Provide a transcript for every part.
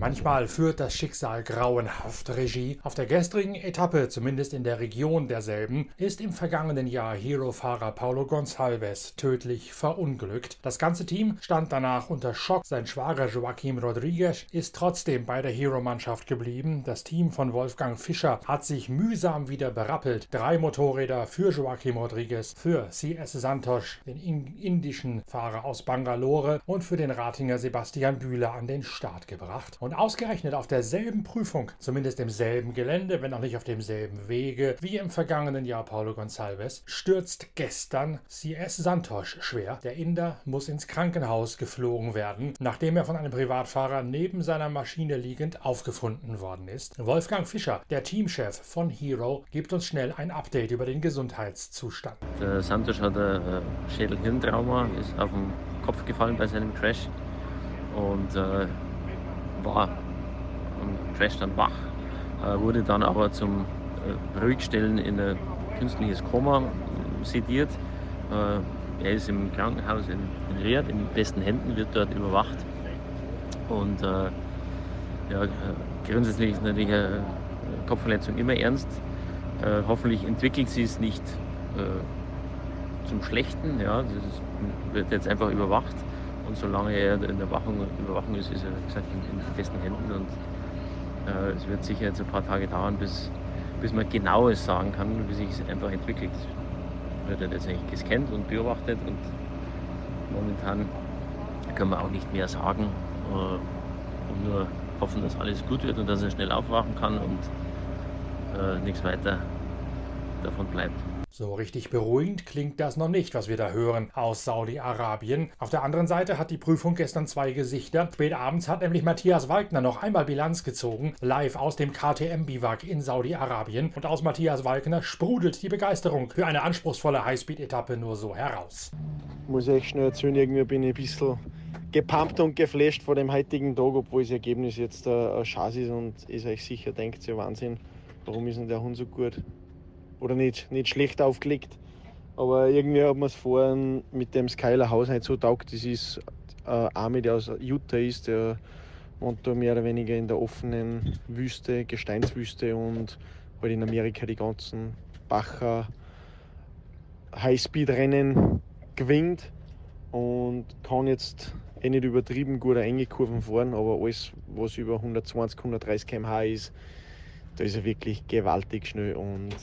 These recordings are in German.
Manchmal führt das Schicksal grauenhaft Regie. Auf der gestrigen Etappe, zumindest in der Region derselben, ist im vergangenen Jahr Hero-Fahrer Paulo Gonçalves tödlich verunglückt. Das ganze Team stand danach unter Schock. Sein Schwager Joaquim Rodriguez ist trotzdem bei der Hero-Mannschaft geblieben. Das Team von Wolfgang Fischer hat sich mühsam wieder berappelt. Drei Motorräder für Joaquim Rodriguez, für CS Santos, den indischen Fahrer aus Bangalore und für den Ratinger Sebastian Bühler an den Start gebracht. Und ausgerechnet auf derselben Prüfung, zumindest im selben Gelände, wenn auch nicht auf demselben Wege wie im vergangenen Jahr Paulo Gonçalves, stürzt gestern CS Santos schwer. Der Inder muss ins Krankenhaus geflogen werden, nachdem er von einem Privatfahrer neben seiner Maschine liegend aufgefunden worden ist. Wolfgang Fischer, der Teamchef von Hero, gibt uns schnell ein Update über den Gesundheitszustand. Der Santos hat ein Schädel-Hirntrauma, ist auf den Kopf gefallen bei seinem Crash und äh, war am Crash dann wach, äh, wurde dann aber zum äh, Ruhigstellen in ein künstliches Koma sediert. Äh, er ist im Krankenhaus in, in Riyadh in besten Händen, wird dort überwacht. Und äh, ja, grundsätzlich ist natürlich eine Kopfverletzung immer ernst. Äh, hoffentlich entwickelt sie es nicht äh, zum Schlechten. Ja, das ist, wird jetzt einfach überwacht. Und solange er in der Wachung, Überwachung ist, ist er wie gesagt, in, in festen Händen. Und äh, es wird sicher jetzt ein paar Tage dauern, bis, bis man genaues sagen kann, wie sich es einfach entwickelt. Wird er jetzt eigentlich gescannt und beobachtet und momentan können wir auch nicht mehr sagen äh, und nur hoffen, dass alles gut wird und dass er schnell aufwachen kann und äh, nichts weiter davon bleibt. So richtig beruhigend klingt das noch nicht, was wir da hören aus Saudi-Arabien. Auf der anderen Seite hat die Prüfung gestern zwei Gesichter. Spät abends hat nämlich Matthias Walkner noch einmal Bilanz gezogen, live aus dem KTM-Biwak in Saudi-Arabien. Und aus Matthias Walkner sprudelt die Begeisterung für eine anspruchsvolle Highspeed-Etappe nur so heraus. Muss ich schnell erzählen, irgendwie bin ich ein bisschen gepumpt und geflasht vor dem heutigen Tag, obwohl das Ergebnis jetzt ein Schatz ist und ihr euch sicher denkt, ja Wahnsinn, warum ist denn der Hund so gut? Oder nicht, nicht schlecht aufgelegt. Aber irgendwie hat man es vorhin mit dem Skyler Haus nicht so taugt. Das ist ein Army, der aus Utah ist, der wohnt da mehr oder weniger in der offenen Wüste, Gesteinswüste und halt in Amerika die ganzen Bacher Highspeed-Rennen gewinnt und kann jetzt eh nicht übertrieben gut Kurven fahren, aber alles, was über 120, 130 km/h ist, da ist er wirklich gewaltig schnell und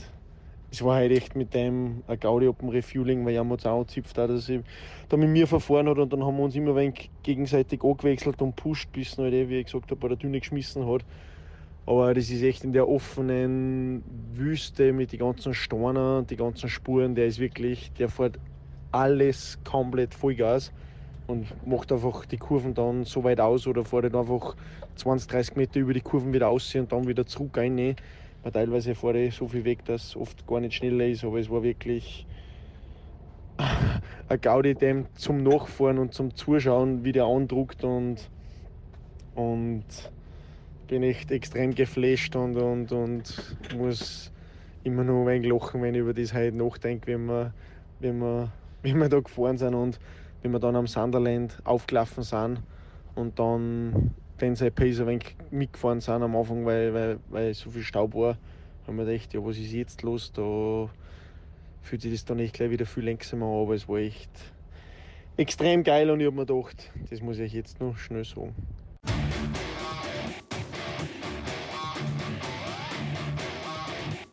es war halt echt mit dem ein Gaudi Open Refueling, weil er hat auch angezipft, dass er da mit mir verfahren hat und dann haben wir uns immer ein gegenseitig angewechselt und pusht, bis er halt, eh, wie ich gesagt habe, bei der Düne geschmissen hat. Aber das ist echt in der offenen Wüste mit den ganzen Steinen, die ganzen Spuren, der ist wirklich, der fährt alles komplett Vollgas und macht einfach die Kurven dann so weit aus oder fährt halt einfach 20, 30 Meter über die Kurven wieder aus und dann wieder zurück rein weil teilweise fahre ich so viel weg, dass es oft gar nicht schneller ist, aber es war wirklich ein Gaudi dem zum Nachfahren und zum Zuschauen, wie der andruckt und, und bin echt extrem geflasht und, und, und muss immer noch ein wenig lachen, wenn ich über das heute nachdenke, wenn wir, wenn, wir, wenn wir da gefahren sind und wenn wir dann am Sunderland aufgelaufen sind und dann den Pace ein wenig mitgefahren sind am Anfang, weil, weil, weil so viel Staub war, haben wir gedacht, ja, was ist jetzt los? Da fühlt sich das dann echt gleich wieder viel langsamer an, aber es war echt extrem geil und ich habe mir gedacht, das muss ich jetzt noch schnell sagen.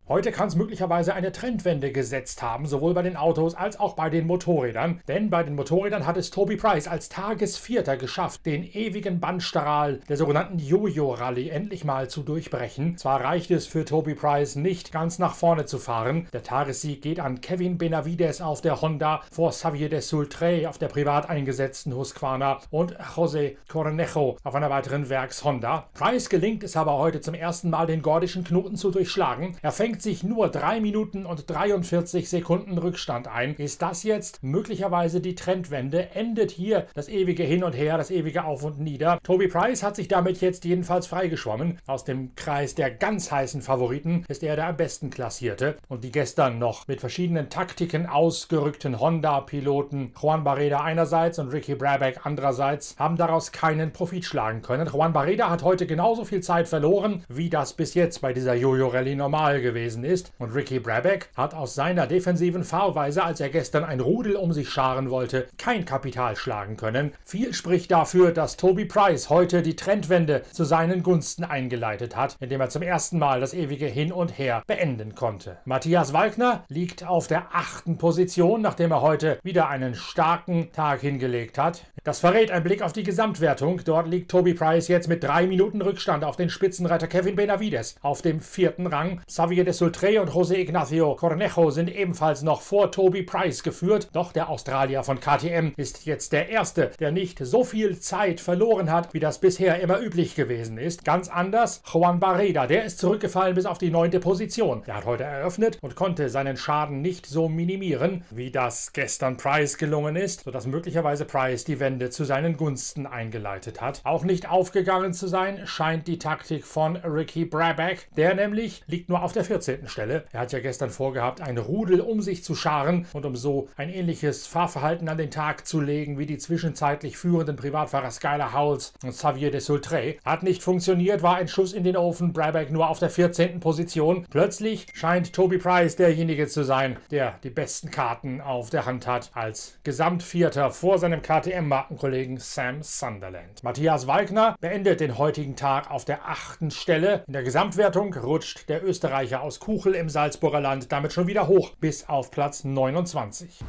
Heute kann es möglicherweise eine Trendwende gesetzt haben, sowohl bei den Autos als auch bei den Motorrädern. Denn bei den Motorrädern hat es Toby Price als Tagesvierter geschafft, den ewigen Bandstrahl der sogenannten Jojo-Rallye endlich mal zu durchbrechen. Zwar reicht es für Toby Price nicht, ganz nach vorne zu fahren. Der Tagessieg geht an Kevin Benavides auf der Honda vor Xavier de Sultre auf der privat eingesetzten Husqvarna und José Cornejo auf einer weiteren Werks-Honda. Price gelingt es aber heute zum ersten Mal, den gordischen Knoten zu durchschlagen. Er fängt fängt sich nur 3 Minuten und 43 Sekunden Rückstand ein. Ist das jetzt möglicherweise die Trendwende? Endet hier das ewige Hin und Her, das ewige Auf und Nieder? Toby Price hat sich damit jetzt jedenfalls freigeschwommen. Aus dem Kreis der ganz heißen Favoriten ist er der am besten klassierte. Und die gestern noch mit verschiedenen Taktiken ausgerückten Honda-Piloten Juan Barreda einerseits und Ricky Brabeck andererseits haben daraus keinen Profit schlagen können. Juan Barreda hat heute genauso viel Zeit verloren, wie das bis jetzt bei dieser Jojo-Rallye normal gewesen ist. Und Ricky Brabeck hat aus seiner defensiven Fahrweise, als er gestern ein Rudel um sich scharen wollte, kein Kapital schlagen können. Viel spricht dafür, dass Toby Price heute die Trendwende zu seinen Gunsten eingeleitet hat, indem er zum ersten Mal das ewige Hin und Her beenden konnte. Matthias Walkner liegt auf der achten Position, nachdem er heute wieder einen starken Tag hingelegt hat. Das verrät ein Blick auf die Gesamtwertung. Dort liegt Toby Price jetzt mit drei Minuten Rückstand auf den Spitzenreiter Kevin Benavides. Auf dem vierten Rang Xavier de Sultre und José Ignacio Cornejo sind ebenfalls noch vor Toby Price geführt. Doch der Australier von KTM ist jetzt der Erste, der nicht so viel Zeit verloren hat, wie das bisher immer üblich gewesen ist. Ganz anders Juan Barreda, der ist zurückgefallen bis auf die neunte Position. Er hat heute eröffnet und konnte seinen Schaden nicht so minimieren, wie das gestern Price gelungen ist, sodass möglicherweise Price die Wende zu seinen Gunsten eingeleitet hat. Auch nicht aufgegangen zu sein scheint die Taktik von Ricky Brabeck. Der nämlich liegt nur auf der 14. Stelle. Er hat ja gestern vorgehabt, ein Rudel um sich zu scharen und um so ein ähnliches Fahrverhalten an den Tag zu legen wie die zwischenzeitlich führenden Privatfahrer Skylar Howells und Xavier de Sultre. Hat nicht funktioniert, war ein Schuss in den Ofen. Brabeck nur auf der 14. Position. Plötzlich scheint Toby Price derjenige zu sein, der die besten Karten auf der Hand hat als Gesamtvierter vor seinem KTM-Markt Markenkollegen Sam Sunderland. Matthias Walkner beendet den heutigen Tag auf der achten Stelle. In der Gesamtwertung rutscht der Österreicher aus Kuchel im Salzburger Land damit schon wieder hoch bis auf Platz 29.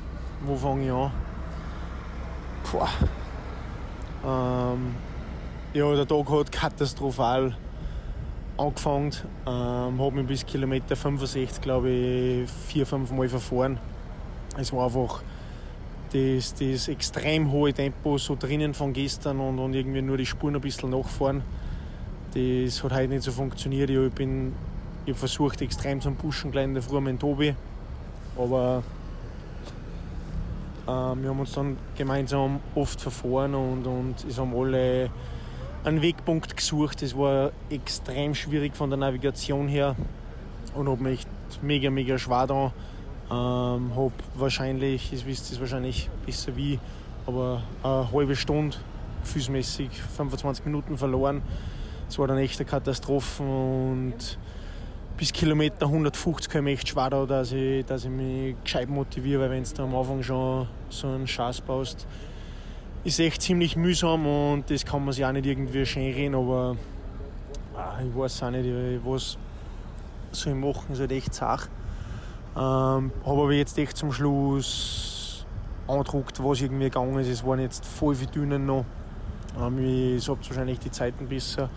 Wo fange ich an? Puh. Ähm, ja, der Tag hat katastrophal angefangen. Ähm, habe mich bis Kilometer 65, glaube ich, vier, fünf Mal verfahren. Es war einfach das, das extrem hohe Tempo so drinnen von gestern und, und irgendwie nur die Spuren ein bisschen nachfahren. Das hat heute nicht so funktioniert. Ich, bin, ich habe versucht, extrem zu pushen, gleich in der Früh mit Tobi. Aber äh, wir haben uns dann gemeinsam oft verfahren und, und es haben alle einen Wegpunkt gesucht. Es war extrem schwierig von der Navigation her und habe mich mega, mega schwer da ähm, habe wahrscheinlich, ihr wisst es wahrscheinlich besser wie, aber eine halbe Stunde gefühlsmäßig 25 Minuten verloren. Es war dann echt eine Katastrophe und bis Kilometer 150 kam echt schwer da, dass ich, dass ich mich gescheit motiviere, weil wenn du am Anfang schon so einen Schatz baust, ist echt ziemlich mühsam und das kann man sich auch nicht irgendwie schön reden, aber ah, ich weiß auch nicht, was soll ich machen, ist halt echt Sache. Ähm, habe aber jetzt echt zum Schluss angedruckt, was irgendwie gegangen ist. Es waren jetzt voll viele Dünen noch. Ähm, ich habe wahrscheinlich die Zeiten besser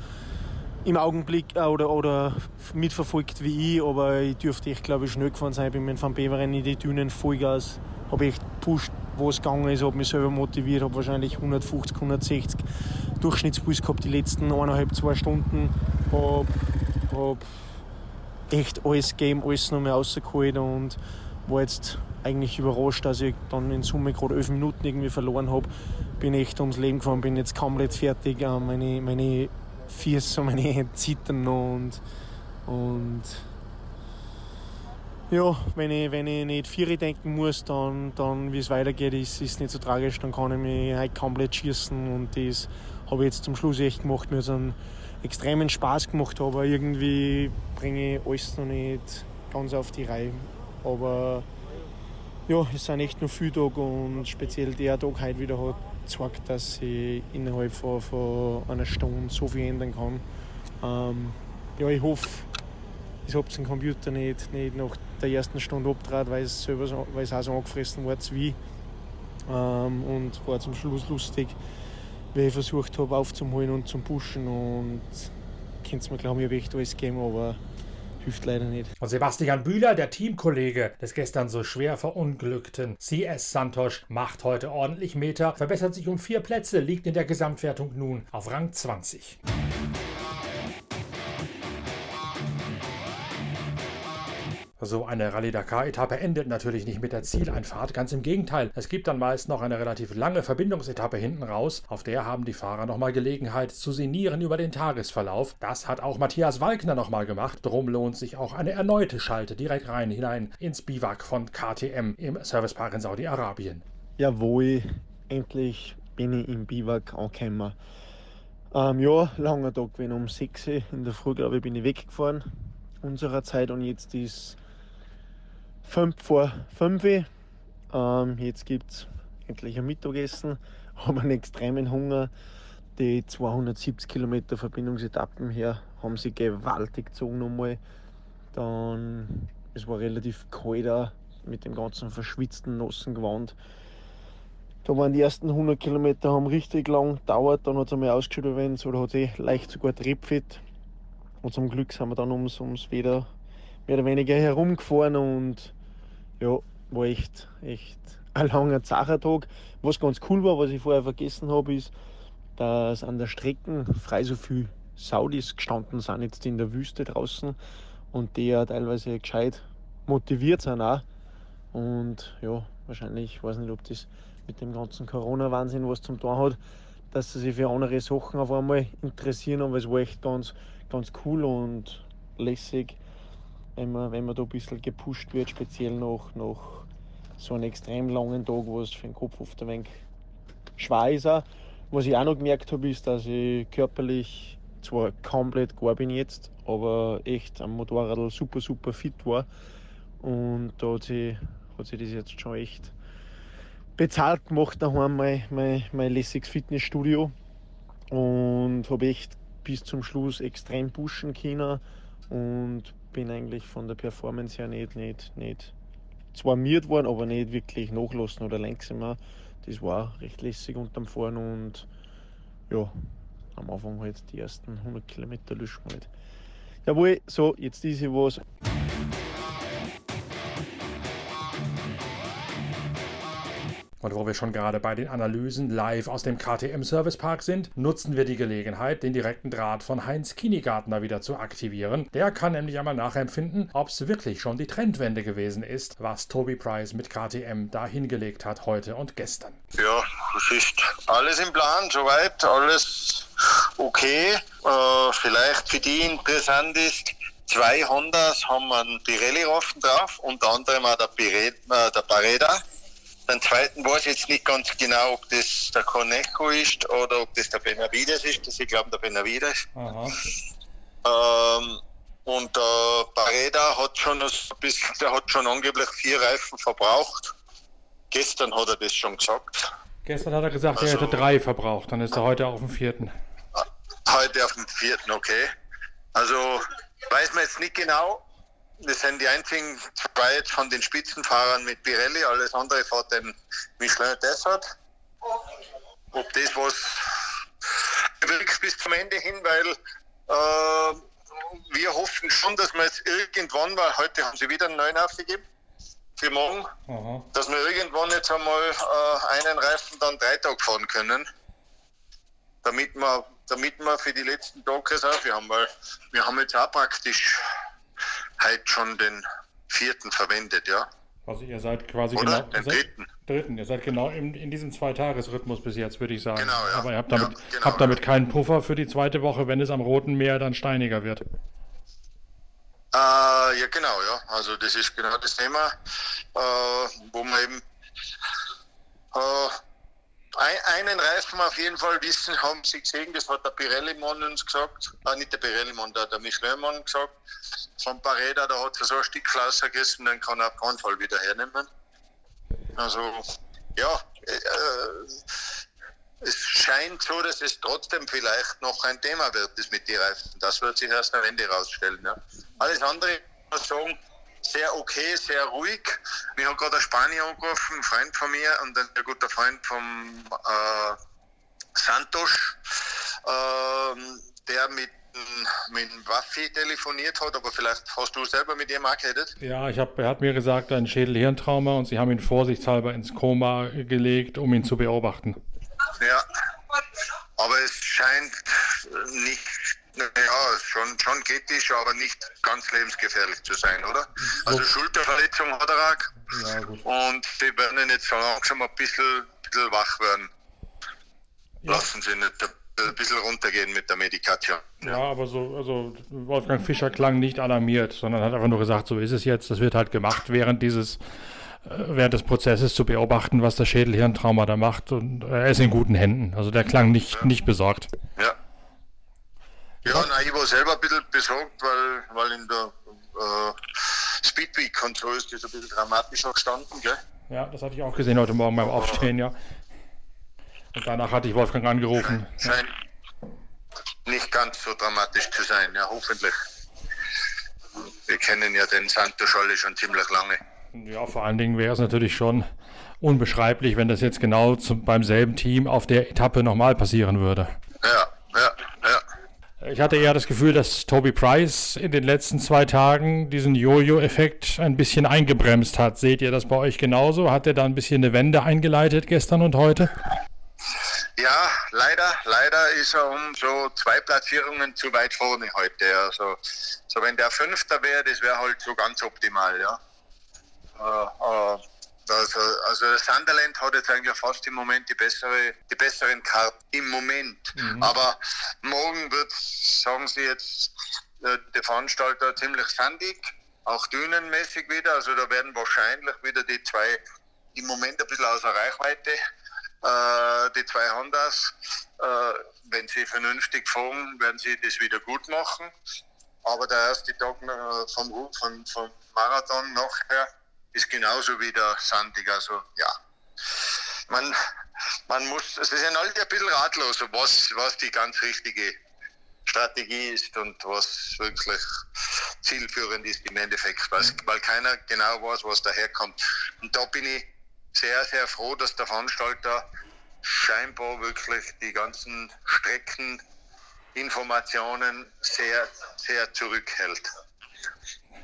im Augenblick äh, oder, oder mitverfolgt wie ich, aber ich dürfte echt, glaube ich, schnell gefahren sein. Ich bin mit Van Beveren in die Dünen Vollgas, habe echt gepusht, wo es gegangen ist, habe mich selber motiviert, habe wahrscheinlich 150, 160 Durchschnittspuls gehabt die letzten eineinhalb, zwei Stunden. Habe hab echt alles gegeben, alles noch mehr rausgeholt und war jetzt eigentlich überrascht, dass ich dann in Summe gerade elf Minuten irgendwie verloren habe. Bin echt ums Leben gefahren, bin jetzt komplett fertig. Äh, meine, meine Hände zittern und, und ja, wenn ich, wenn ich nicht Vieri denken muss, dann, dann wie es weitergeht, ist es nicht so tragisch. Dann kann ich mich halt komplett schießen und das habe ich jetzt zum Schluss echt gemacht. Mir hat einen extremen Spaß gemacht, aber irgendwie bringe ich alles noch nicht ganz auf die Reihe. Aber ja, es sind echt nur viele Tage und speziell der Tag heute wieder hat gezeigt, dass ich innerhalb von, von einer Stunde so viel ändern kann. Ähm, ja, ich hoffe, ich habe den Computer nicht, nicht nach der ersten Stunde abtrat, weil es, selber so, weil es auch so angefressen war wie. Ähm, und war zum Schluss lustig, weil ich versucht habe aufzuholen und zu pushen und könnt mir glauben, ich habe echt alles gegeben, aber hilft leider nicht. Und Sebastian Bühler, der Teamkollege des gestern so schwer verunglückten CS Santos, macht heute ordentlich Meter, verbessert sich um vier Plätze, liegt in der Gesamtwertung nun auf Rang 20. So eine Rallye-Dakar-Etappe endet natürlich nicht mit der Zieleinfahrt, ganz im Gegenteil. Es gibt dann meist noch eine relativ lange Verbindungsetappe hinten raus, auf der haben die Fahrer nochmal Gelegenheit zu sinnieren über den Tagesverlauf. Das hat auch Matthias Walkner nochmal gemacht, drum lohnt sich auch eine erneute Schalte direkt rein hinein ins Biwak von KTM im Servicepark in Saudi-Arabien. Jawohl, endlich bin ich im Biwak angekommen. Ähm, ja, langer Tag, wenn um 6 Uhr in der Früh, glaube ich, bin ich weggefahren unserer Zeit und jetzt ist 5 vor 5 Uhr. Ähm, jetzt gibt es endlich ein Mittagessen, haben einen extremen Hunger. Die 270 Kilometer Verbindungsetappen her haben sie gewaltig gezogen nochmal. Dann, es war relativ kalt mit dem ganzen verschwitzten, nassen Gewand. Da waren die ersten 100 Kilometer haben richtig lang gedauert, dann hat es einmal ausgeschaut, wenn es oder hat sich leicht sogar triebfett. Und zum Glück sind wir dann ums, ums wieder mehr oder weniger herumgefahren und ja, war echt, echt ein langer Zachertag. Was ganz cool war, was ich vorher vergessen habe, ist, dass an der Strecke frei so viele Saudis gestanden sind, jetzt in der Wüste draußen und die ja teilweise gescheit motiviert sind auch. Und ja, wahrscheinlich, ich weiß nicht, ob das mit dem ganzen Corona-Wahnsinn was zum tun hat, dass sie sich für andere Sachen auf einmal interessieren, aber es war echt ganz, ganz cool und lässig, wenn man, wenn man da ein bisschen gepusht wird, speziell nach, nach so einem extrem langen Tag, wo es für den Kopf oft ein wenig schwer ist. Was ich auch noch gemerkt habe, ist, dass ich körperlich zwar komplett gar bin jetzt, aber echt am Motorrad super, super fit war. Und da hat sich, hat sich das jetzt schon echt bezahlt gemacht, daheim mein, mein, mein lässiges Fitnessstudio. Und habe echt bis zum Schluss extrem pushen können und bin eigentlich von der Performance her nicht, nicht, nicht zwar miert worden, aber nicht wirklich nachlassen oder langsamer. Das war recht lässig unterm Fahren und ja, am Anfang halt die ersten 100 Kilometer löschen nicht. Jawohl, so, jetzt ist was. Und wo wir schon gerade bei den Analysen live aus dem KTM Service Park sind, nutzen wir die Gelegenheit, den direkten Draht von Heinz Kinigartner wieder zu aktivieren. Der kann nämlich einmal nachempfinden, ob es wirklich schon die Trendwende gewesen ist, was Toby Price mit KTM da hingelegt hat heute und gestern. Ja, es ist alles im Plan, soweit, alles okay. Äh, vielleicht für die interessant ist, zwei Hondas haben einen Pirelli-Reifen drauf, unter anderem auch der, Piret, äh, der Pareda. Den zweiten weiß ich jetzt nicht ganz genau, ob das der Conejo ist oder ob das der Benavides ist. Das ich glaube der Benavides. Ähm, und der Pareda hat schon, der hat schon angeblich vier Reifen verbraucht. Gestern hat er das schon gesagt. Gestern hat er gesagt, also, er hätte drei verbraucht. Dann ist er heute auf dem vierten. Heute auf dem vierten, okay. Also weiß man jetzt nicht genau, das sind die einzigen zwei jetzt von den Spitzenfahrern mit Pirelli, alles andere fährt den Michelin Dessert. Ob das was wirkt bis zum Ende hin, weil äh, wir hoffen schon, dass wir jetzt irgendwann, weil heute haben sie wieder einen neuen aufgegeben für morgen, Aha. dass wir irgendwann jetzt einmal äh, einen Reifen dann drei Tage fahren können, damit wir, damit wir für die letzten Tage es auch haben, weil wir haben jetzt auch praktisch heute schon den vierten verwendet, ja. Also ihr seid quasi Oder? genau. Den seid, dritten. dritten. Ihr seid genau in, in diesem Zweitagesrhythmus bis jetzt, würde ich sagen. Genau, ja. Aber ihr habt damit, ja, genau, habt damit keinen Puffer für die zweite Woche, wenn es am Roten Meer dann steiniger wird. Äh, ja, genau, ja. Also das ist genau das Thema, äh, wo man eben äh, einen Reifen auf jeden Fall wissen, haben sie gesehen, das hat der Pirelli-Mann uns gesagt, äh, nicht der Pirelli-Mann, der, der Michelin-Mann gesagt, von Pareda, da hat er so ein Stück Glas gegessen, den kann er auf keinen Fall wieder hernehmen. Also, ja, äh, es scheint so, dass es trotzdem vielleicht noch ein Thema wird, das mit den Reifen. Das wird sich erst am Ende rausstellen. Ja. Alles andere, muss ich sagen, sehr okay, sehr ruhig. Mir hat gerade ein Spanier angerufen, ein Freund von mir und ein guter Freund vom äh, Santos, äh, der mit mit Waffi telefoniert hat, aber vielleicht hast du selber mit ihm auch geredet? Ja, ich hab, er hat mir gesagt, ein Schädel-Hirntrauma und sie haben ihn vorsichtshalber ins Koma gelegt, um ihn zu beobachten. Ja, aber es scheint nicht Ja, schon, schon kritisch, aber nicht ganz lebensgefährlich zu sein, oder? Also Schulterverletzung hat er auch. Und die werden jetzt so langsam ein bisschen, bisschen wach werden. Lassen sie nicht ein bisschen runtergehen mit der Medikation. Ja, ja, aber so, also Wolfgang Fischer klang nicht alarmiert, sondern hat einfach nur gesagt, so ist es jetzt, das wird halt gemacht während dieses äh, während des Prozesses zu beobachten, was das Schädelhirntrauma da macht und er ist in guten Händen. Also der klang nicht, ja. nicht besorgt. Ja. Ja, na, ich war selber ein bisschen besorgt, weil, weil in der äh, Speedweek so ist das ein bisschen dramatischer gestanden, gell? Ja, das hatte ich auch gesehen heute Morgen beim Aufstehen, ja. Und danach hatte ich Wolfgang angerufen. Scheint nicht ganz so dramatisch zu sein, ja, hoffentlich. Wir kennen ja den Santo Scholle schon ziemlich lange. Ja, vor allen Dingen wäre es natürlich schon unbeschreiblich, wenn das jetzt genau zum, beim selben Team auf der Etappe nochmal passieren würde. Ja, ja, ja. Ich hatte eher das Gefühl, dass Toby Price in den letzten zwei Tagen diesen Jojo-Effekt ein bisschen eingebremst hat. Seht ihr das bei euch genauso? Hat er da ein bisschen eine Wende eingeleitet gestern und heute? Ja, leider, leider ist er um so zwei Platzierungen zu weit vorne heute. Also, so wenn der Fünfter wäre, das wäre halt so ganz optimal, ja. Äh, äh, also, also Sunderland hat jetzt eigentlich fast im Moment die bessere, die besseren Karten im Moment. Mhm. Aber morgen wird, sagen sie jetzt, äh, der Veranstalter ziemlich sandig, auch dünenmäßig wieder. Also da werden wahrscheinlich wieder die zwei im Moment ein bisschen außer Reichweite äh, die zwei Hondas, äh, wenn sie vernünftig fahren, werden sie das wieder gut machen. Aber der erste Tag vom, vom, vom Marathon nachher ist genauso wieder sandig. Also ja, man, man muss, sie sind alle ein bisschen ratlos, was, was die ganz richtige Strategie ist und was wirklich zielführend ist im Endeffekt, weil, weil keiner genau weiß, was daherkommt. Und da bin ich sehr, sehr froh, dass der Veranstalter scheinbar wirklich die ganzen Streckeninformationen sehr, sehr zurückhält.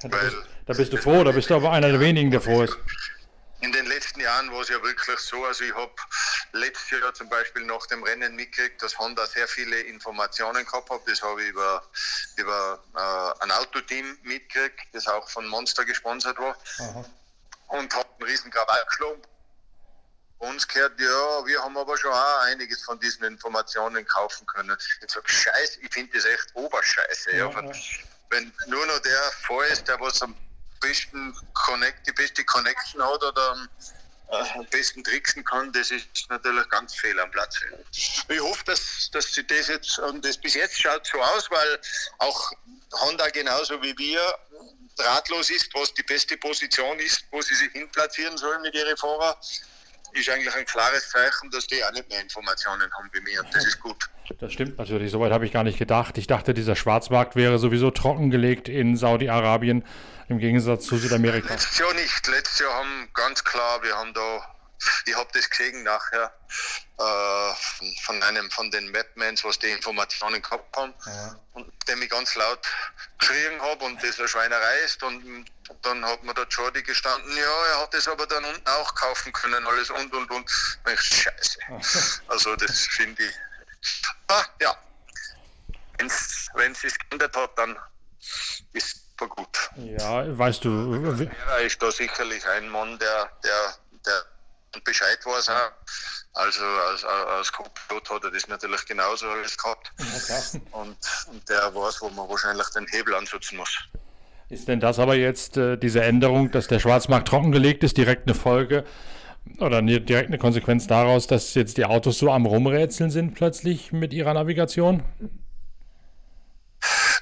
Da bist, da bist du froh, da bist du aber einer der wenigen, der froh ist. In den letzten Jahren war es ja wirklich so, also ich habe letztes Jahr zum Beispiel nach dem Rennen mitgekriegt, dass Honda sehr viele Informationen gehabt hat. Das habe ich über, über äh, ein Autoteam mitgekriegt, das auch von Monster gesponsert war. Aha. Und hat einen riesen Krawall geschlagen uns gehört, ja, wir haben aber schon auch einiges von diesen Informationen kaufen können. Ich sage, scheiße, ich finde das echt oberscheiße. Ja, ja. Wenn nur noch der vor ist, der was am besten Connect, die beste Connection hat oder am, äh, am besten tricksen kann, das ist natürlich ganz fehl am Platz. Ich hoffe, dass, dass sie das jetzt, und das bis jetzt schaut so aus, weil auch Honda genauso wie wir ratlos ist, was die beste Position ist, wo sie sich hinplatzieren sollen mit ihren Fahrern ist eigentlich ein klares Zeichen, dass die auch nicht mehr Informationen haben wie mir. Das ist gut. Das stimmt natürlich. Soweit habe ich gar nicht gedacht. Ich dachte, dieser Schwarzmarkt wäre sowieso trockengelegt in Saudi-Arabien im Gegensatz zu Südamerika. Letztes Jahr nicht. Letztes Jahr haben ganz klar, wir haben da ich habe das gesehen nachher äh, von einem von den Mapmans, was die Informationen gehabt haben, ja. und dem ich ganz laut geschrien habe und das eine Schweinerei ist. Und dann hat mir der Jordi gestanden, ja, er hat das aber dann unten auch kaufen können, alles und und und. und ich, Scheiße. Also das finde ich. Ah, ja. Wenn es sich geändert hat, dann ist es gut. Ja, weißt du. Er ist da sicherlich ein Mann, der, der, der Bescheid weiß auch. Also als, als Co-Pilot hat er das natürlich genauso alles gehabt. Okay. Und, und der weiß, wo man wahrscheinlich den Hebel ansetzen muss. Ist denn das aber jetzt äh, diese Änderung, dass der Schwarzmarkt trockengelegt ist, direkt eine Folge oder eine, direkt eine Konsequenz daraus, dass jetzt die Autos so am Rumrätseln sind plötzlich mit ihrer Navigation?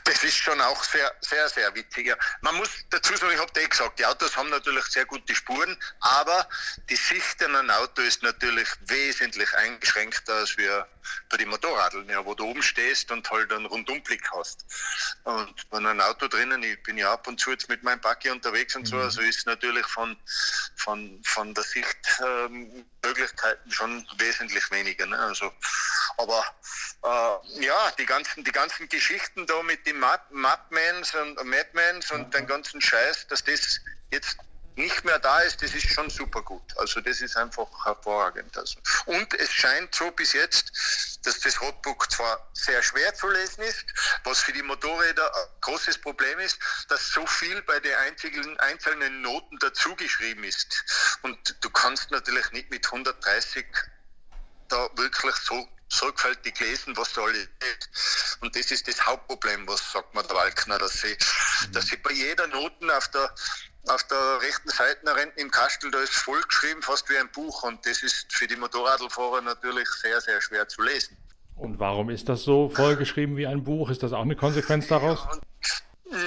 Das ist schon auch sehr, sehr, sehr witzig. Man muss dazu sagen, ich habe eh gesagt, die Autos haben natürlich sehr gute Spuren, aber die Sicht in einem Auto ist natürlich wesentlich eingeschränkter als wir bei den Motorradeln, ja, wo du oben stehst und halt einen Rundumblick hast. Und wenn ein Auto drinnen, ich bin ja ab und zu jetzt mit meinem Buggy unterwegs und so, mhm. also ist natürlich von, von, von der Sichtmöglichkeiten ähm, schon wesentlich weniger. Ne? Also, aber äh, ja, die ganzen, die ganzen Geschichten da mit den Map Mapmans und Madmans und den ganzen Scheiß, dass das jetzt nicht mehr da ist, das ist schon super gut. Also das ist einfach hervorragend. Also. Und es scheint so bis jetzt, dass das Roadbook zwar sehr schwer zu lesen ist, was für die Motorräder ein großes Problem ist, dass so viel bei den einzelnen, einzelnen Noten dazugeschrieben ist. Und du kannst natürlich nicht mit 130 da wirklich so sorgfältig lesen, was da alles ist. Und das ist das Hauptproblem, was sagt man der Walkner, dass sie, dass sie bei jeder Noten auf der auf der rechten Seite im Kastel, da ist vollgeschrieben, fast wie ein Buch. Und das ist für die Motorradfahrer natürlich sehr, sehr schwer zu lesen. Und warum ist das so vollgeschrieben wie ein Buch? Ist das auch eine Konsequenz daraus?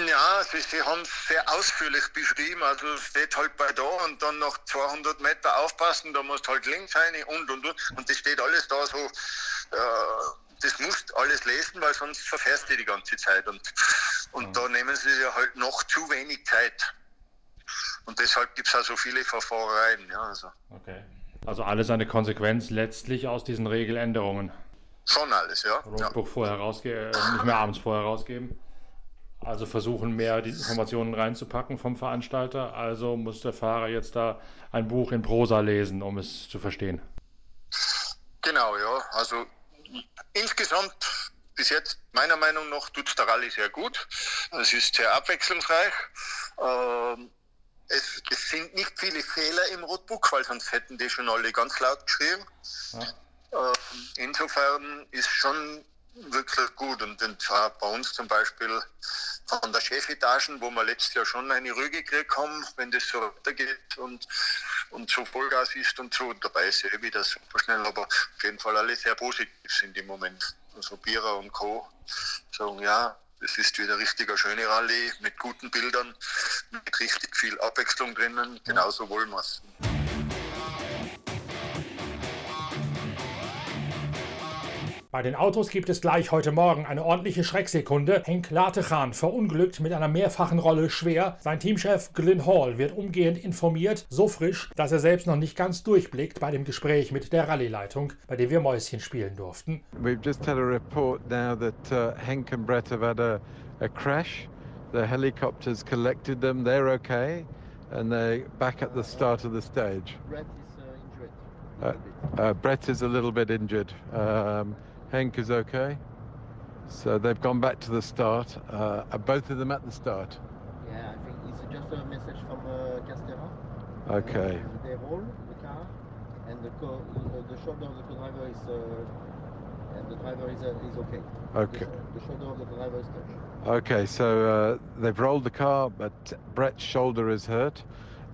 Ja, sie, sie haben es sehr ausführlich beschrieben. Also es steht halt bei da und dann noch 200 Meter aufpassen, da musst halt links rein und und und. Und das steht alles da so. Äh, das musst alles lesen, weil sonst verfährst du die ganze Zeit. Und, und mhm. da nehmen sie ja halt noch zu wenig Zeit. Und deshalb gibt es auch so viele Verfahrereien. Ja, also. Okay. Also alles eine Konsequenz letztlich aus diesen Regeländerungen. Schon alles, ja. Roadbook ja. vorher rausge äh, nicht mehr abends vorher rausgeben. Also versuchen mehr die Informationen reinzupacken vom Veranstalter. Also muss der Fahrer jetzt da ein Buch in Prosa lesen, um es zu verstehen. Genau, ja. Also insgesamt bis jetzt meiner Meinung nach tut es der Rallye sehr gut. Es ist sehr abwechslungsreich. Ähm, es, es, sind nicht viele Fehler im Roadbook, weil sonst hätten die schon alle ganz laut geschrieben. Ja. Äh, insofern ist schon wirklich gut. Und, und bei uns zum Beispiel von der Chefetagen, wo wir letztes Jahr schon eine Rüge gekriegt haben, wenn das so weitergeht und, und so Vollgas ist und so. Und dabei ist ja wieder super schnell, aber auf jeden Fall alle sehr positiv sind im Moment. Also Bierer und Co. sagen, ja, es ist wieder richtiger schöne Rallye mit guten Bildern, mit richtig viel Abwechslung drinnen. Genauso wollen wir es. Bei den Autos gibt es gleich heute Morgen eine ordentliche Schrecksekunde. Henk Latechan verunglückt mit einer mehrfachen Rolle schwer. Sein Teamchef Glyn Hall wird umgehend informiert, so frisch, dass er selbst noch nicht ganz durchblickt bei dem Gespräch mit der Rallye-Leitung, bei dem wir Mäuschen spielen durften. We've just had a report now that uh, Henk and Brett have had a, a crash. The helicopters collected them, they're okay, and they're back at the start of the stage. Brett is uh, injured. Uh, uh, Brett is a little bit injured. Um, Henk is okay. So they've gone back to the start. Uh, are both of them at the start? Yeah, I think it's just a message from uh, Castera. Okay. Uh, they roll the car, and the, co- the shoulder of the co-driver is, uh, and the driver is, uh, is okay. Okay. The, the, shoulder of the driver is touched. Okay, so uh, they've rolled the car, but Brett's shoulder is hurt.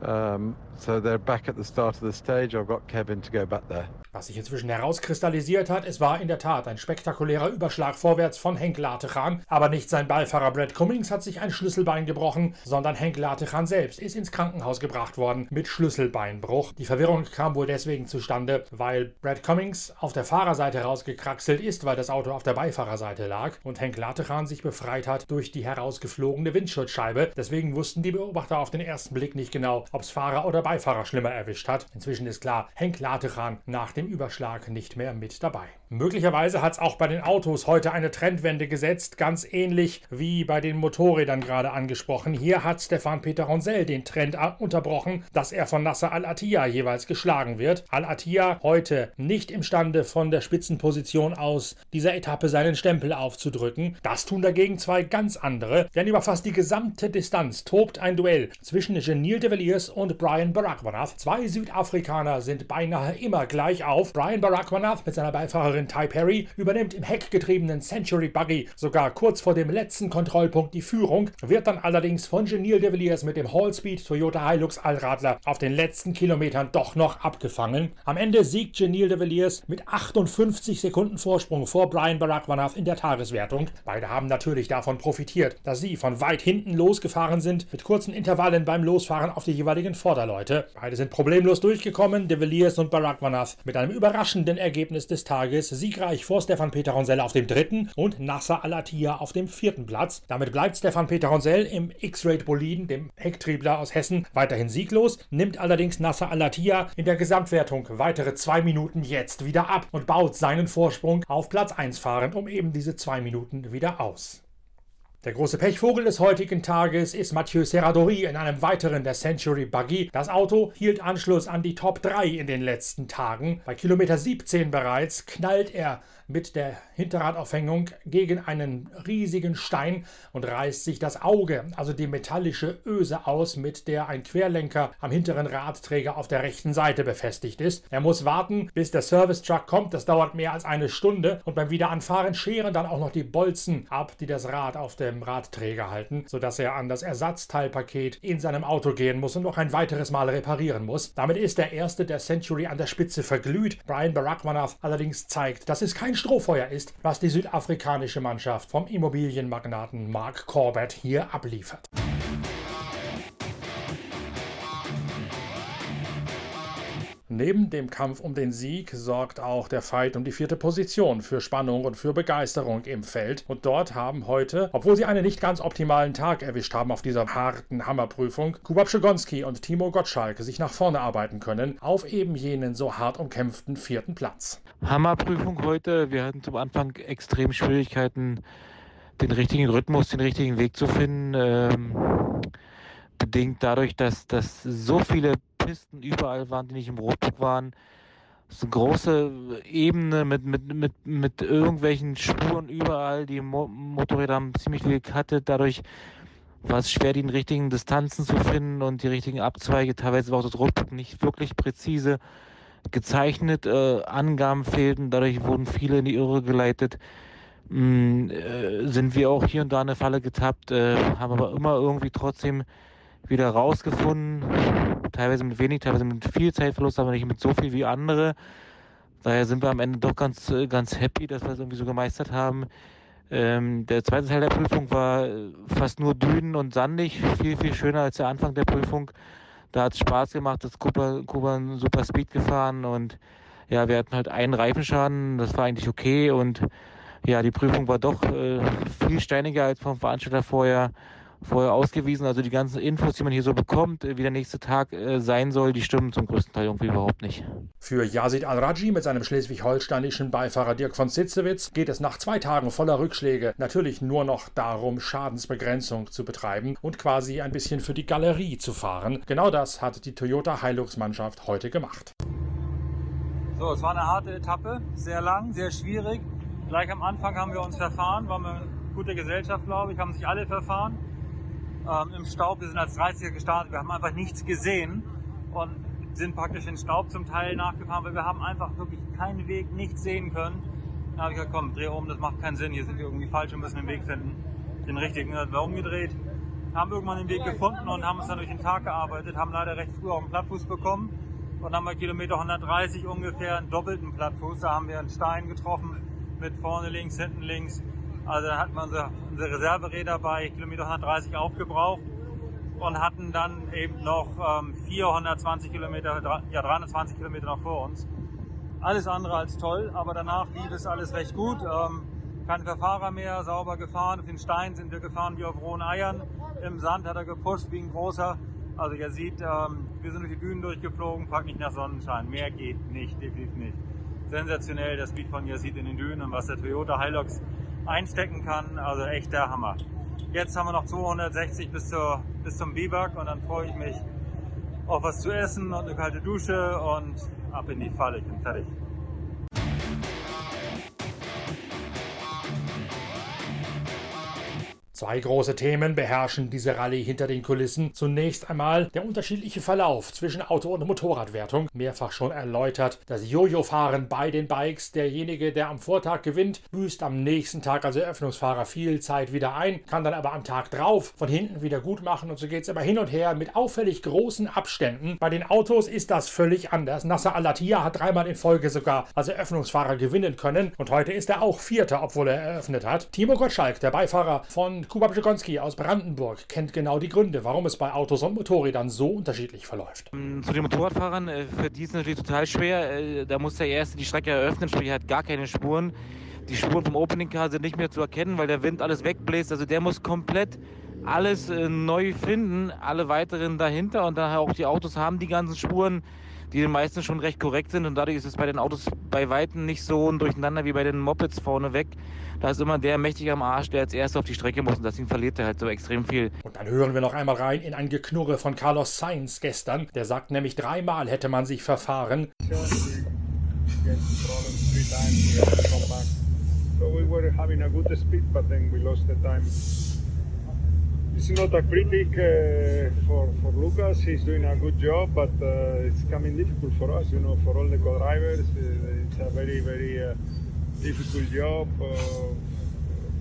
Um, so they're back at the start of the stage. I've got Kevin to go back there. Was sich inzwischen herauskristallisiert hat, es war in der Tat ein spektakulärer Überschlag vorwärts von Henk Latechan, aber nicht sein Beifahrer Brad Cummings hat sich ein Schlüsselbein gebrochen, sondern Henk Latechan selbst ist ins Krankenhaus gebracht worden mit Schlüsselbeinbruch. Die Verwirrung kam wohl deswegen zustande, weil Brad Cummings auf der Fahrerseite rausgekraxelt ist, weil das Auto auf der Beifahrerseite lag und Henk Latechan sich befreit hat durch die herausgeflogene Windschutzscheibe. Deswegen wussten die Beobachter auf den ersten Blick nicht genau, ob es Fahrer oder Beifahrer schlimmer erwischt hat. Inzwischen ist klar, Henk Latechan nach dem dem Überschlag nicht mehr mit dabei. Möglicherweise hat es auch bei den Autos heute eine Trendwende gesetzt, ganz ähnlich wie bei den Motorrädern gerade angesprochen. Hier hat Stefan Peter Ronsell den Trend unterbrochen, dass er von Nasser Al-Attiyah jeweils geschlagen wird. Al-Attiyah heute nicht imstande, von der Spitzenposition aus dieser Etappe seinen Stempel aufzudrücken. Das tun dagegen zwei ganz andere, denn über fast die gesamte Distanz tobt ein Duell zwischen Genil de Villiers und Brian Barakwanath. Zwei Südafrikaner sind beinahe immer gleich auf. Brian Barakwanath mit seiner Beifahrerin Fahrerin Ty Perry übernimmt im heckgetriebenen Century Buggy sogar kurz vor dem letzten Kontrollpunkt die Führung, wird dann allerdings von Genil de Villiers mit dem Hallspeed Toyota Hilux Allradler auf den letzten Kilometern doch noch abgefangen. Am Ende siegt Genil de Villiers mit 58 Sekunden Vorsprung vor Brian Barakwanath in der Tageswertung. Beide haben natürlich davon profitiert, dass sie von weit hinten losgefahren sind, mit kurzen Intervallen beim Losfahren auf die jeweiligen Vorderleute. Beide sind problemlos durchgekommen, de Villiers und Barakwanath mit einem überraschenden Ergebnis des Tages siegreich vor Stefan Peter Ronsell auf dem dritten und Nasser Al-Attiyah auf dem vierten Platz. Damit bleibt Stefan Peter Ronsell im X-Rate Boliden, dem Hecktriebler aus Hessen, weiterhin sieglos, nimmt allerdings Nasser Al-Attiyah in der Gesamtwertung weitere zwei Minuten jetzt wieder ab und baut seinen Vorsprung auf Platz 1 fahrend um eben diese zwei Minuten wieder aus. Der große Pechvogel des heutigen Tages ist Mathieu Serradori in einem weiteren der Century Buggy. Das Auto hielt Anschluss an die Top 3 in den letzten Tagen. Bei Kilometer 17 bereits knallt er mit der Hinterradaufhängung gegen einen riesigen Stein und reißt sich das Auge, also die metallische Öse aus, mit der ein Querlenker am hinteren Radträger auf der rechten Seite befestigt ist. Er muss warten, bis der Service Truck kommt. Das dauert mehr als eine Stunde und beim Wiederanfahren scheren dann auch noch die Bolzen ab, die das Rad auf dem Radträger halten, sodass er an das Ersatzteilpaket in seinem Auto gehen muss und noch ein weiteres Mal reparieren muss. Damit ist der erste der Century an der Spitze verglüht. Brian Barackmanath allerdings zeigt, dass es kein Strohfeuer ist, was die südafrikanische Mannschaft vom Immobilienmagnaten Mark Corbett hier abliefert. Neben dem Kampf um den Sieg sorgt auch der Fight um die vierte Position für Spannung und für Begeisterung im Feld. Und dort haben heute, obwohl sie einen nicht ganz optimalen Tag erwischt haben auf dieser harten Hammerprüfung, Kuba Pszegonski und Timo Gottschalk sich nach vorne arbeiten können auf eben jenen so hart umkämpften vierten Platz. Hammerprüfung heute. Wir hatten zum Anfang extrem Schwierigkeiten, den richtigen Rhythmus, den richtigen Weg zu finden. Ähm, bedingt dadurch, dass, dass so viele Pisten überall waren, die nicht im Rotbuch waren. So eine große Ebene mit, mit, mit, mit irgendwelchen Spuren überall. Die Mo Motorräder haben ziemlich viel gecuttet. Dadurch war es schwer, die richtigen Distanzen zu finden und die richtigen Abzweige. Teilweise war auch das Rotbuch nicht wirklich präzise gezeichnet. Äh, Angaben fehlten. Dadurch wurden viele in die Irre geleitet. Mm, äh, sind wir auch hier und da in eine Falle getappt, äh, haben aber immer irgendwie trotzdem wieder rausgefunden. Teilweise mit wenig, teilweise mit viel Zeitverlust, aber nicht mit so viel wie andere. Daher sind wir am Ende doch ganz, äh, ganz happy, dass wir es irgendwie so gemeistert haben. Ähm, der zweite Teil der Prüfung war äh, fast nur dünen und sandig, viel, viel schöner als der Anfang der Prüfung. Da hat es Spaß gemacht, das Kuba, Kuba super Speed gefahren und ja, wir hatten halt einen Reifenschaden, das war eigentlich okay und ja, die Prüfung war doch äh, viel steiniger als vom Veranstalter vorher vorher ausgewiesen. Also die ganzen Infos, die man hier so bekommt, äh, wie der nächste Tag äh, sein soll, die stimmen zum größten Teil irgendwie überhaupt nicht. Für Yazid Al-Raji mit seinem schleswig-holsteinischen Beifahrer Dirk von Sitzewitz geht es nach zwei Tagen voller Rückschläge natürlich nur noch darum, Schadensbegrenzung zu betreiben und quasi ein bisschen für die Galerie zu fahren. Genau das hat die Toyota Hilux-Mannschaft heute gemacht. So, es war eine harte Etappe, sehr lang, sehr schwierig. Gleich am Anfang haben wir uns verfahren, waren wir eine gute Gesellschaft, glaube ich, haben sich alle verfahren ähm, im Staub. Wir sind als 30er gestartet. Wir haben einfach nichts gesehen und sind praktisch in Staub zum Teil nachgefahren, weil wir haben einfach wirklich keinen Weg, nichts sehen können. Da habe ich gesagt, komm, dreh um, das macht keinen Sinn. Hier sind wir irgendwie falsch und müssen den Weg finden. Den richtigen dann wir umgedreht, haben irgendwann den Weg gefunden und haben uns dann durch den Tag gearbeitet, haben leider recht früh auch einen Plattfuß bekommen und haben bei Kilometer 130 ungefähr einen doppelten Plattfuß. Da haben wir einen Stein getroffen mit vorne links, hinten links also dann hatten wir unsere, unsere Reserveräder bei Kilometer 130 aufgebraucht und hatten dann eben noch ähm, 420 Kilometer, ja 320 Kilometer noch vor uns. Alles andere als toll, aber danach lief es alles recht gut. Ähm, kein Verfahrer mehr, sauber gefahren. Auf den Stein sind wir gefahren wie auf rohen Eiern. Im Sand hat er gepusht wie ein großer. Also ihr seht, ähm, wir sind durch die Dünen durchgeflogen, fragt nicht nach Sonnenschein. Mehr geht nicht, definitiv nicht. Sensationell, das Speed von Yazid in den Dünen und was der Toyota Hilux einstecken kann. Also echt der Hammer. Jetzt haben wir noch 260 bis, zur, bis zum Biwak und dann freue ich mich auf was zu essen und eine kalte Dusche und ab in die Falle. Ich bin fertig. Zwei große Themen beherrschen diese Rallye hinter den Kulissen. Zunächst einmal der unterschiedliche Verlauf zwischen Auto- und Motorradwertung. Mehrfach schon erläutert. Das Jojo-Fahren bei den Bikes. Derjenige, der am Vortag gewinnt, büßt am nächsten Tag als Eröffnungsfahrer viel Zeit wieder ein, kann dann aber am Tag drauf von hinten wieder gut machen. Und so geht es aber hin und her mit auffällig großen Abständen. Bei den Autos ist das völlig anders. Nasser Al-Attiyah hat dreimal in Folge sogar als Eröffnungsfahrer gewinnen können. Und heute ist er auch Vierter, obwohl er eröffnet hat. Timo Gottschalk, der Beifahrer von Kuba Pszegonski aus Brandenburg kennt genau die Gründe, warum es bei Autos und Motorrädern so unterschiedlich verläuft. Ähm, zu den Motorradfahrern, äh, für die ist es natürlich total schwer. Äh, da muss der Erste die Strecke eröffnen, sprich er hat gar keine Spuren. Die Spuren vom Opening Car sind nicht mehr zu erkennen, weil der Wind alles wegbläst. Also der muss komplett alles äh, neu finden, alle weiteren dahinter und daher auch die Autos haben die ganzen Spuren die den meisten schon recht korrekt sind und dadurch ist es bei den Autos bei Weitem nicht so ein Durcheinander wie bei den Mopeds vorne weg. Da ist immer der mächtig am Arsch, der als erster auf die Strecke muss und deswegen verliert er halt so extrem viel. Und dann hören wir noch einmal rein in ein Geknurre von Carlos Sainz gestern. Der sagt nämlich, dreimal hätte man sich verfahren. So we were having a good speed, but then we lost the time. It's not a critic uh, for, for Lucas. He's doing a good job, but uh, it's coming difficult for us, you know, for all the co-drivers. Uh, it's a very, very uh, difficult job uh,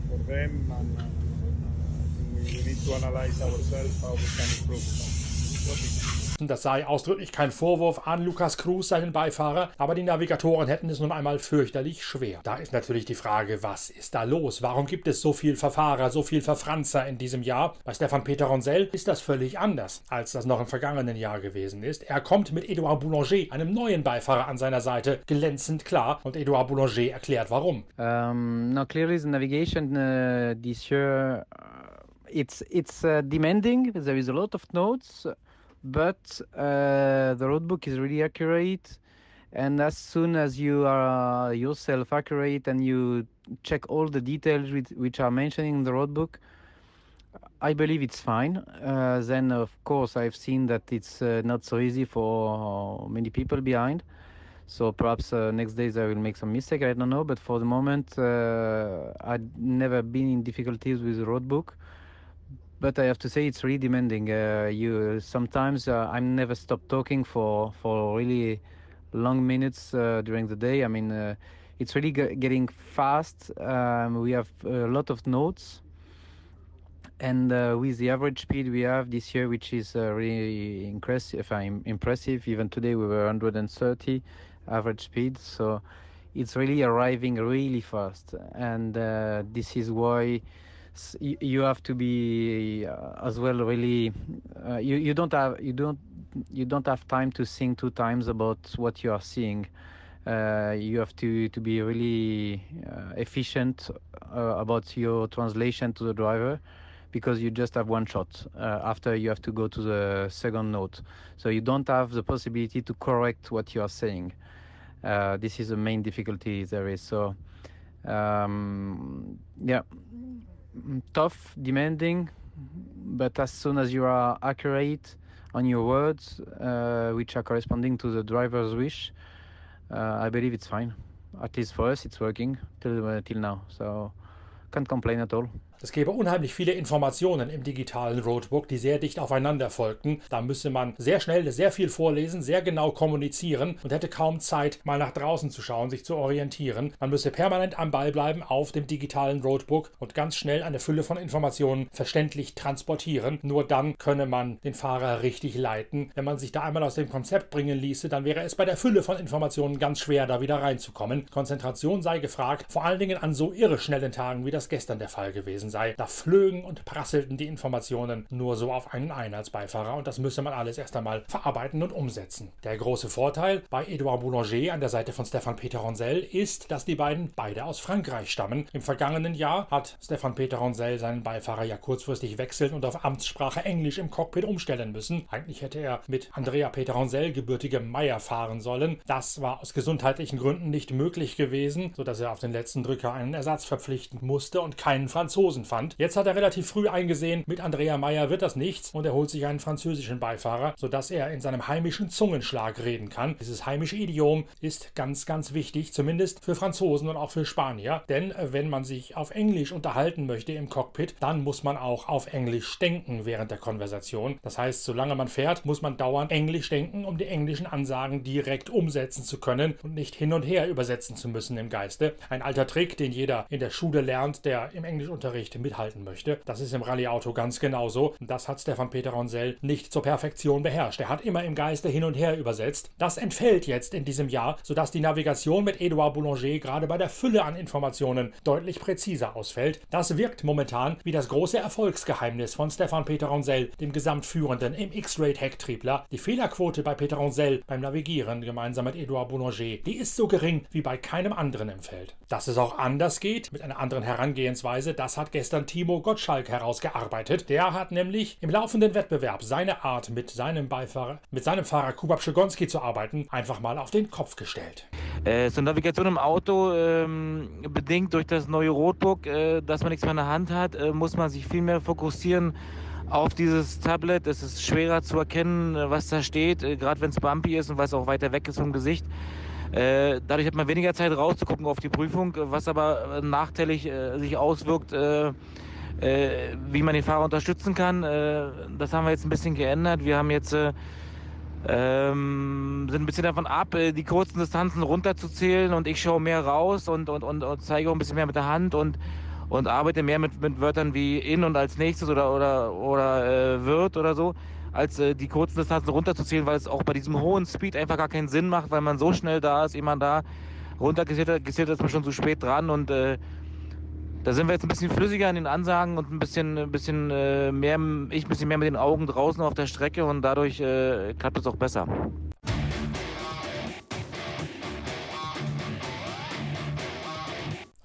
for them, and uh, we, we need to analyze ourselves how we can improve. Das sei ausdrücklich kein Vorwurf an Lukas Cruz, seinen Beifahrer, aber die Navigatoren hätten es nun einmal fürchterlich schwer. Da ist natürlich die Frage, was ist da los? Warum gibt es so viel Verfahrer, so viel Verfranzer in diesem Jahr? Bei Stefan Peter Ronsell ist das völlig anders, als das noch im vergangenen Jahr gewesen ist. Er kommt mit Edouard Boulanger, einem neuen Beifahrer an seiner Seite, glänzend klar und Edouard Boulanger erklärt warum. Um, now clearly the navigation uh, this year uh, it's it's uh, demanding. There is a lot of notes. But uh, the roadbook is really accurate. And as soon as you are yourself accurate and you check all the details with, which are mentioned in the roadbook i believe it's fine. Uh, then of course i've seen that it's uh, not so easy for many people behind. So perhaps uh, next days i will make some mistake i don't know. But for the moment uh, i've never been in difficulties with the roadbook but I have to say it's really demanding. Uh, you sometimes uh, I'm never stop talking for for really long minutes uh, during the day. I mean, uh, it's really getting fast. Um, we have a lot of notes, and uh, with the average speed we have this year, which is uh, really impressive. I'm impressive. Even today we were 130 average speed, so it's really arriving really fast, and this is why you have to be uh, as well really uh, you you don't have you don't you don't have time to think two times about what you are seeing. Uh, you have to to be really uh, efficient uh, about your translation to the driver because you just have one shot uh, after you have to go to the second note. So you don't have the possibility to correct what you are saying. This is the main difficulty there is. So um, yeah tough, demanding, but as soon as you are accurate on your words, uh, which are corresponding to the driver's wish, uh, I believe it's fine. At least for us, it's working till uh, till now. So can't complain at all. Es gäbe unheimlich viele Informationen im digitalen Roadbook, die sehr dicht aufeinander folgten. Da müsse man sehr schnell sehr viel vorlesen, sehr genau kommunizieren und hätte kaum Zeit, mal nach draußen zu schauen, sich zu orientieren. Man müsse permanent am Ball bleiben auf dem digitalen Roadbook und ganz schnell eine Fülle von Informationen verständlich transportieren. Nur dann könne man den Fahrer richtig leiten. Wenn man sich da einmal aus dem Konzept bringen ließe, dann wäre es bei der Fülle von Informationen ganz schwer, da wieder reinzukommen. Konzentration sei gefragt, vor allen Dingen an so irre schnellen Tagen, wie das gestern der Fall gewesen sei. Da flögen und prasselten die Informationen nur so auf einen ein als Beifahrer und das müsse man alles erst einmal verarbeiten und umsetzen. Der große Vorteil bei Edouard Boulanger an der Seite von Stefan Peter Ronsell ist, dass die beiden beide aus Frankreich stammen. Im vergangenen Jahr hat Stefan Peter Ronsell seinen Beifahrer ja kurzfristig wechseln und auf Amtssprache Englisch im Cockpit umstellen müssen. Eigentlich hätte er mit Andrea Peter Ronsell gebürtige Meier fahren sollen. Das war aus gesundheitlichen Gründen nicht möglich gewesen, sodass er auf den letzten Drücker einen Ersatz verpflichten musste und keinen Franzosen fand. Jetzt hat er relativ früh eingesehen, mit Andrea Meyer wird das nichts und er holt sich einen französischen Beifahrer, sodass er in seinem heimischen Zungenschlag reden kann. Dieses heimische Idiom ist ganz, ganz wichtig, zumindest für Franzosen und auch für Spanier, denn äh, wenn man sich auf Englisch unterhalten möchte im Cockpit, dann muss man auch auf Englisch denken während der Konversation. Das heißt, solange man fährt, muss man dauernd Englisch denken, um die englischen Ansagen direkt umsetzen zu können und nicht hin und her übersetzen zu müssen im Geiste. Ein alter Trick, den jeder in der Schule lernt, der im Englischunterricht mithalten möchte. Das ist im Rallye-Auto ganz genauso. Das hat Stefan Peter Ronsell nicht zur Perfektion beherrscht. Er hat immer im Geiste hin und her übersetzt. Das entfällt jetzt in diesem Jahr, sodass die Navigation mit Edouard Boulanger gerade bei der Fülle an Informationen deutlich präziser ausfällt. Das wirkt momentan wie das große Erfolgsgeheimnis von Stefan Peter Ronsell, dem Gesamtführenden im X-Rate-Hecktriebler. Die Fehlerquote bei Peter Ronsell beim Navigieren gemeinsam mit Edouard Boulanger, die ist so gering wie bei keinem anderen im Feld. Dass es auch anders geht, mit einer anderen Herangehensweise, das hat gestern Timo Gottschalk herausgearbeitet. Der hat nämlich im laufenden Wettbewerb seine Art, mit seinem Beifahrer, mit seinem Fahrer Kubab Schigonski zu arbeiten, einfach mal auf den Kopf gestellt. Äh, so Navigation im Auto, ähm, bedingt durch das neue Roadbook, äh, dass man nichts mehr in der Hand hat, äh, muss man sich viel mehr fokussieren auf dieses Tablet. Es ist schwerer zu erkennen, äh, was da steht, äh, gerade wenn es bumpy ist und was auch weiter weg ist vom Gesicht. Äh, dadurch hat man weniger Zeit rauszugucken auf die Prüfung, was aber nachteilig sich auswirkt, wie man den Fahrer unterstützen kann. das haben wir jetzt ein bisschen geändert. Wir haben jetzt ähm, sind ein bisschen davon ab, die kurzen Distanzen runterzuzählen und ich schaue mehr raus und, und, und, und zeige auch ein bisschen mehr mit der Hand und und arbeite mehr mit, mit Wörtern wie in und als nächstes oder, oder, oder äh, wird oder so, als äh, die kurzen Distanzen runterzuzählen, weil es auch bei diesem hohen Speed einfach gar keinen Sinn macht, weil man so schnell da ist, jemand da runtergezählt ist man schon zu spät dran und äh, da sind wir jetzt ein bisschen flüssiger in den Ansagen und ein bisschen, ein bisschen äh, mehr, ich ein bisschen mehr mit den Augen draußen auf der Strecke und dadurch äh, klappt es auch besser.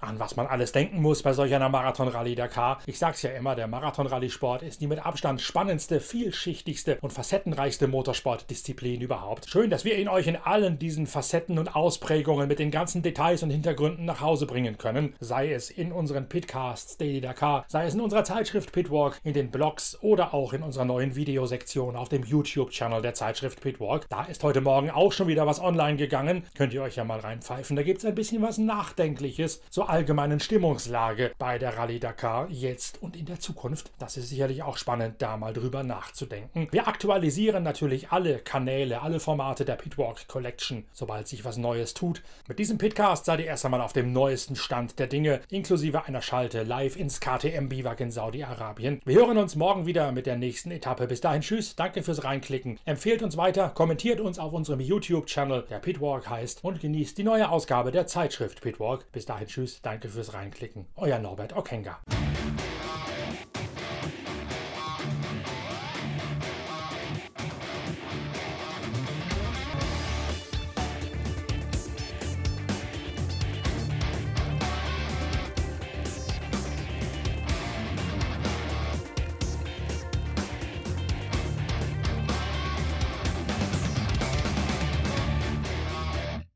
An was man alles denken muss bei solch einer Marathon-Rallye Dakar. Ich sag's ja immer, der Marathon-Rallye-Sport ist die mit Abstand spannendste, vielschichtigste und facettenreichste Motorsportdisziplin überhaupt. Schön, dass wir ihn euch in allen diesen Facetten und Ausprägungen mit den ganzen Details und Hintergründen nach Hause bringen können. Sei es in unseren Pitcasts Daily Dakar, sei es in unserer Zeitschrift Pitwalk, in den Blogs oder auch in unserer neuen Videosektion auf dem YouTube-Channel der Zeitschrift Pitwalk. Da ist heute Morgen auch schon wieder was online gegangen. Könnt ihr euch ja mal reinpfeifen. Da gibt's ein bisschen was Nachdenkliches zur allgemeinen Stimmungslage bei der Rallye Dakar jetzt und in der Zukunft. Das ist sicherlich auch spannend, da mal drüber nachzudenken. Wir aktualisieren natürlich alle Kanäle, alle Formate der Pitwalk Collection, sobald sich was Neues tut. Mit diesem Pitcast seid ihr erst einmal auf dem neuesten Stand der Dinge, inklusive einer Schalte live ins KTM Biwak in Saudi-Arabien. Wir hören uns morgen wieder mit der nächsten Etappe. Bis dahin, tschüss, danke fürs Reinklicken. Empfehlt uns weiter, kommentiert uns auf unserem YouTube-Channel, der Pitwalk heißt, und genießt die neue Ausgabe der Zeitschrift Pitwalk. Bis dahin, tschüss, Danke fürs Reinklicken. Euer Norbert Okenga.